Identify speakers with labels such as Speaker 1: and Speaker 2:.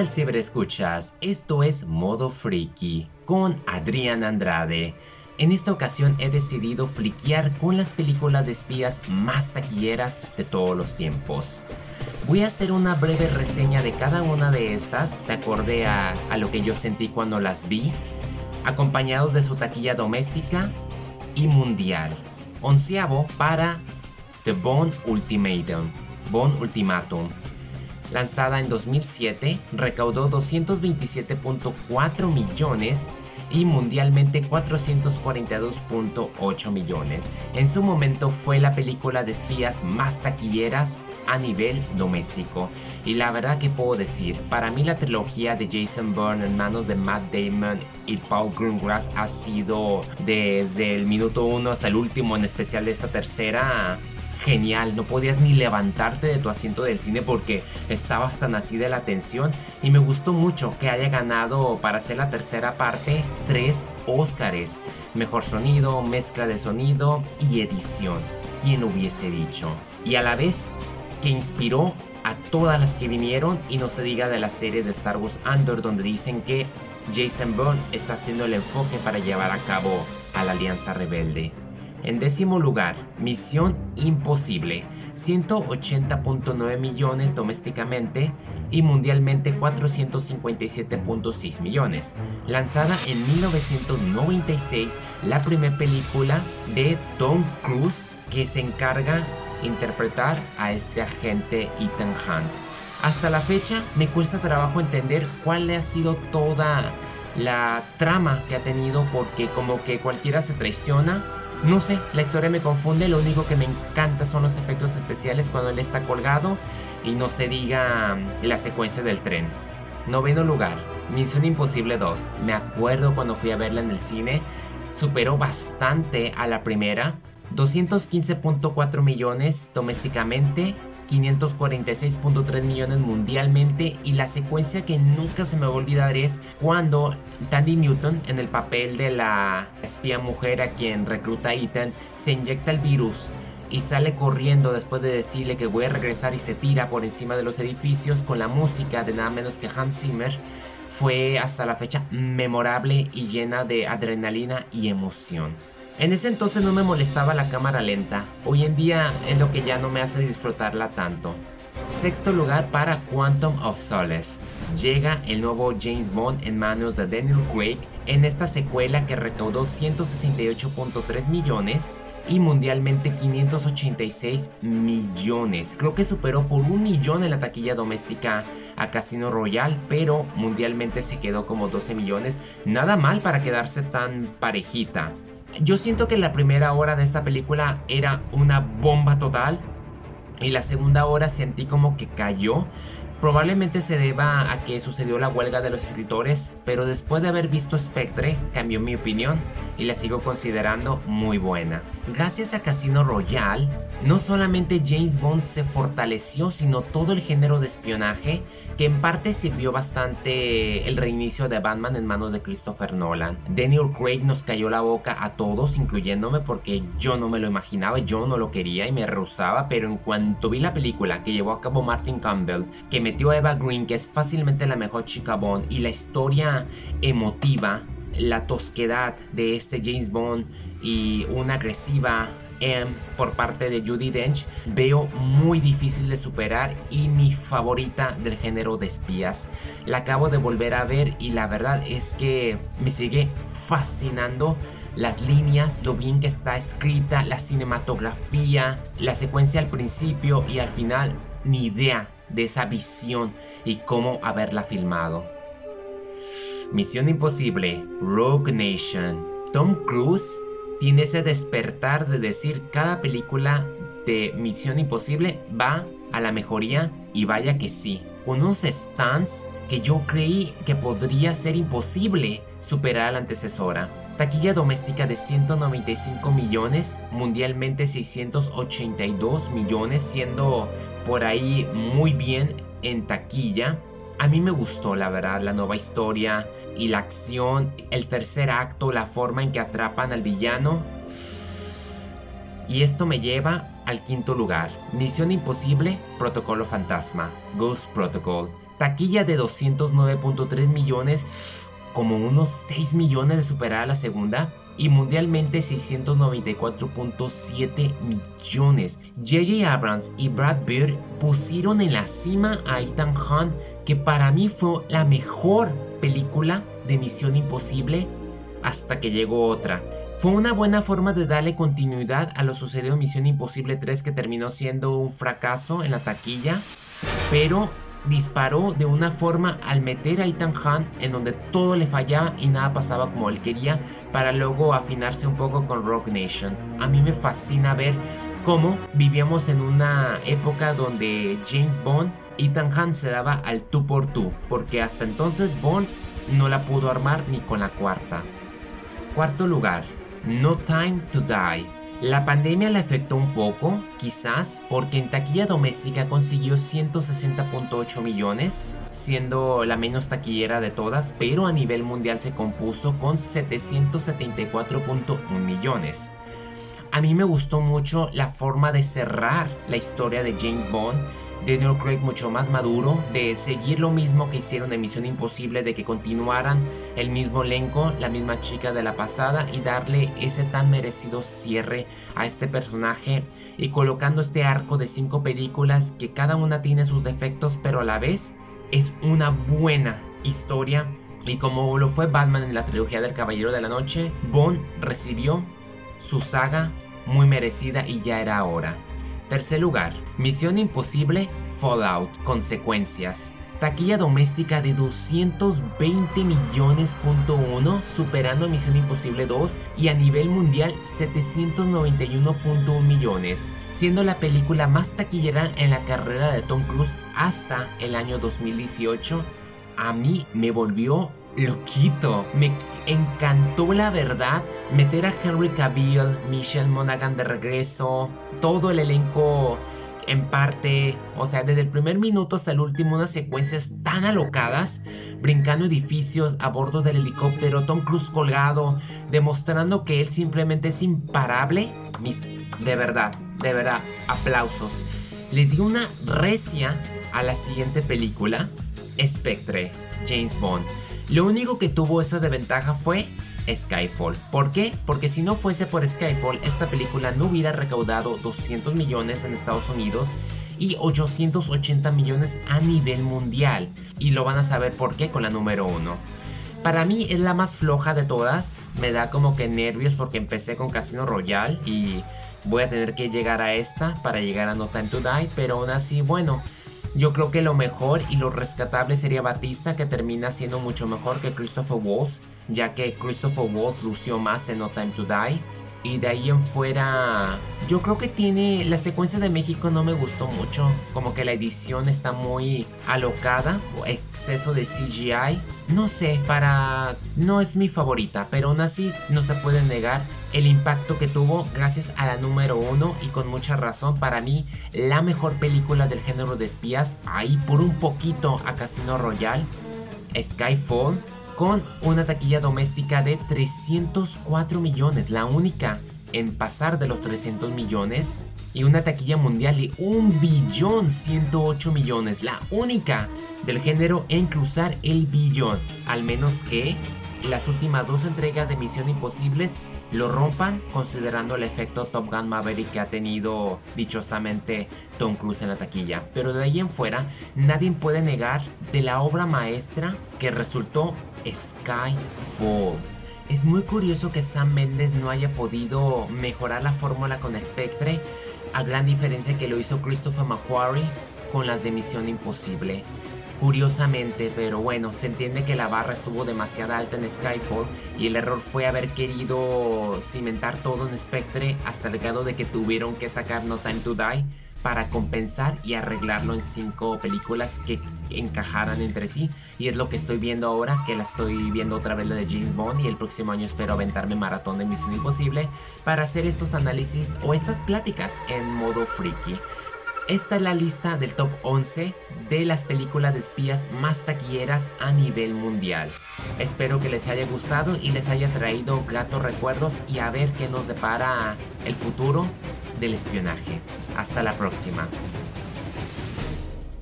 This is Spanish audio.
Speaker 1: tal ciberescuchas? Esto es Modo Freaky con Adrián Andrade. En esta ocasión he decidido fliquear con las películas de espías más taquilleras de todos los tiempos. Voy a hacer una breve reseña de cada una de estas, de acorde a, lo que yo sentí cuando las vi, acompañados de su taquilla doméstica y mundial. Onceavo para The Bone Ultimatum. Bone Ultimatum lanzada en 2007, recaudó 227.4 millones y mundialmente 442.8 millones. En su momento fue la película de espías más taquilleras a nivel doméstico. Y la verdad que puedo decir, para mí la trilogía de Jason Bourne en manos de Matt Damon y Paul Greengrass ha sido desde el minuto 1 hasta el último, en especial de esta tercera, genial, no podías ni levantarte de tu asiento del cine porque estabas tan así de la tensión. Y me gustó mucho que haya ganado para hacer la tercera parte tres Óscares, mejor sonido, mezcla de sonido y edición, quién hubiese dicho, y a la vez que inspiró a todas las que vinieron y no se diga de la serie de Star Wars Andor donde dicen que Jason Bourne está haciendo el enfoque para llevar a cabo a la Alianza Rebelde. En décimo lugar, Misión Imposible, 180.9 millones domésticamente y mundialmente 457.6 millones. Lanzada en 1996, la primera película de Tom Cruise que se encarga interpretar a este agente Ethan Hunt. Hasta la fecha me cuesta trabajo entender cuál ha sido toda la trama que ha tenido porque como que cualquiera se traiciona no sé, la historia me confunde, lo único que me encanta son los efectos especiales cuando él está colgado y no se diga mm, la secuencia del tren. Noveno lugar, Misión Imposible 2. Me acuerdo cuando fui a verla en el cine, superó bastante a la primera. 215.4 millones domésticamente 546.3 millones mundialmente y la secuencia que nunca se me va a olvidar es cuando Tandy Newton en el papel de la espía mujer a quien recluta Ethan se inyecta el virus y sale corriendo después de decirle que voy a regresar y se tira por encima de los edificios con la música de nada menos que Hans Zimmer fue hasta la fecha memorable y llena de adrenalina y emoción. En ese entonces no me molestaba la cámara lenta, hoy en día es lo que ya no me hace disfrutarla tanto. Sexto lugar para Quantum of Solace. Llega el nuevo James Bond en manos de Daniel Craig en esta secuela que recaudó 168.3 millones y mundialmente 586 millones. Creo que superó por un millón en la taquilla doméstica a Casino Royale, pero mundialmente se quedó como 12 millones. Nada mal para quedarse tan parejita. Yo siento que la primera hora de esta película era una bomba total y la segunda hora sentí como que cayó. Probablemente se deba a que sucedió la huelga de los escritores, pero después de haber visto Spectre cambió mi opinión y la sigo considerando muy buena. Gracias a Casino Royale, no solamente James Bond se fortaleció, sino todo el género de espionaje que en parte sirvió bastante el reinicio de Batman en manos de Christopher Nolan. Daniel Craig nos cayó la boca a todos, incluyéndome porque yo no me lo imaginaba, yo no lo quería y me rehusaba, pero en cuanto vi la película que llevó a cabo Martin Campbell, que metió a Eva Green, que es fácilmente la mejor chica Bond, y la historia emotiva, la tosquedad de este James Bond y una agresiva M por parte de Judy Dench veo muy difícil de superar y mi favorita del género de espías. La acabo de volver a ver y la verdad es que me sigue fascinando las líneas, lo bien que está escrita, la cinematografía, la secuencia al principio y al final, ni idea de esa visión y cómo haberla filmado. Misión Imposible, Rogue Nation, Tom Cruise tiene ese despertar de decir cada película de Misión Imposible va a la mejoría y vaya que sí. Con unos stands que yo creí que podría ser imposible superar a la antecesora. Taquilla doméstica de 195 millones, mundialmente 682 millones, siendo por ahí muy bien en taquilla. A mí me gustó la verdad la nueva historia, y la acción, el tercer acto, la forma en que atrapan al villano. Y esto me lleva al quinto lugar. Misión Imposible, Protocolo Fantasma, Ghost Protocol. Taquilla de 209.3 millones, como unos 6 millones de superar a la segunda. Y mundialmente 694.7 millones. JJ Abrams y Brad Bird pusieron en la cima a Ethan Hunt, que para mí fue la mejor película de Misión Imposible hasta que llegó otra. Fue una buena forma de darle continuidad a lo sucedido en Misión Imposible 3 que terminó siendo un fracaso en la taquilla, pero disparó de una forma al meter a Ethan Hunt en donde todo le fallaba y nada pasaba como él quería para luego afinarse un poco con Rock Nation. A mí me fascina ver cómo vivíamos en una época donde James Bond, Ethan Hunt se daba al tú por tú, porque hasta entonces Bond no la pudo armar ni con la cuarta. Cuarto lugar, No Time to Die. La pandemia le afectó un poco, quizás, porque en taquilla doméstica consiguió 160.8 millones, siendo la menos taquillera de todas, pero a nivel mundial se compuso con 774.1 millones. A mí me gustó mucho la forma de cerrar la historia de James Bond Daniel Craig mucho más maduro, de seguir lo mismo que hicieron en Misión Imposible, de que continuaran el mismo elenco, la misma chica de la pasada y darle ese tan merecido cierre a este personaje y colocando este arco de cinco películas que cada una tiene sus defectos pero a la vez es una buena historia y como lo fue Batman en la trilogía del Caballero de la Noche, Bond recibió su saga muy merecida y ya era hora. Tercer lugar, Misión Imposible Fallout, consecuencias. Taquilla doméstica de 220 millones.1, superando Misión Imposible 2 y a nivel mundial 791.1 millones, siendo la película más taquillera en la carrera de Tom Cruise hasta el año 2018. A mí me volvió loquito. Me encantó la verdad meter a Henry Cavill, Michelle Monaghan de regreso, todo el elenco en parte, o sea, desde el primer minuto hasta el último, unas secuencias tan alocadas, brincando edificios a bordo del helicóptero, Tom Cruise colgado, demostrando que él simplemente es imparable. Mis, de verdad, de verdad, aplausos. Le di una recia a la siguiente película, Spectre, James Bond. Lo único que tuvo esa desventaja fue Skyfall. ¿Por qué? Porque si no fuese por Skyfall, esta película no hubiera recaudado 200 millones en Estados Unidos y 880 millones a nivel mundial. Y lo van a saber por qué con la número 1. Para mí es la más floja de todas. Me da como que nervios porque empecé con Casino Royale y voy a tener que llegar a esta para llegar a No Time to Die. Pero aún así, bueno, yo creo que lo mejor y lo rescatable sería Batista, que termina siendo mucho mejor que Christopher Waltz, ya que Christopher Waltz lució más en No Time to Die. Y de ahí en fuera, yo creo que tiene. La secuencia de México no me gustó mucho. Como que la edición está muy alocada. O exceso de CGI. No sé, para. No es mi favorita. Pero aún así, no se puede negar el impacto que tuvo gracias a la número uno. Y con mucha razón, para mí, la mejor película del género de espías. Ahí por un poquito a Casino Royale. Skyfall con una taquilla doméstica de 304 millones, la única en pasar de los 300 millones, y una taquilla mundial de 1 billón 108 millones, la única del género en cruzar el billón, al menos que las últimas dos entregas de Misión Imposibles lo rompan considerando el efecto Top Gun Maverick que ha tenido dichosamente Tom Cruise en la taquilla. Pero de ahí en fuera, nadie puede negar de la obra maestra que resultó Skyfall. Es muy curioso que Sam Mendes no haya podido mejorar la fórmula con Spectre, a gran diferencia que lo hizo Christopher McQuarrie con las de Misión Imposible. Curiosamente, pero bueno, se entiende que la barra estuvo demasiado alta en Skyfall y el error fue haber querido cimentar todo en Spectre hasta el grado de que tuvieron que sacar No Time to Die para compensar y arreglarlo en cinco películas que encajaran entre sí. Y es lo que estoy viendo ahora, que la estoy viendo otra vez la de James Bond y el próximo año espero aventarme maratón de Misión Imposible para hacer estos análisis o estas pláticas en modo freaky. Esta es la lista del top 11 de las películas de espías más taquilleras a nivel mundial. Espero que les haya gustado y les haya traído gratos recuerdos y a ver qué nos depara el futuro del espionaje. Hasta la próxima.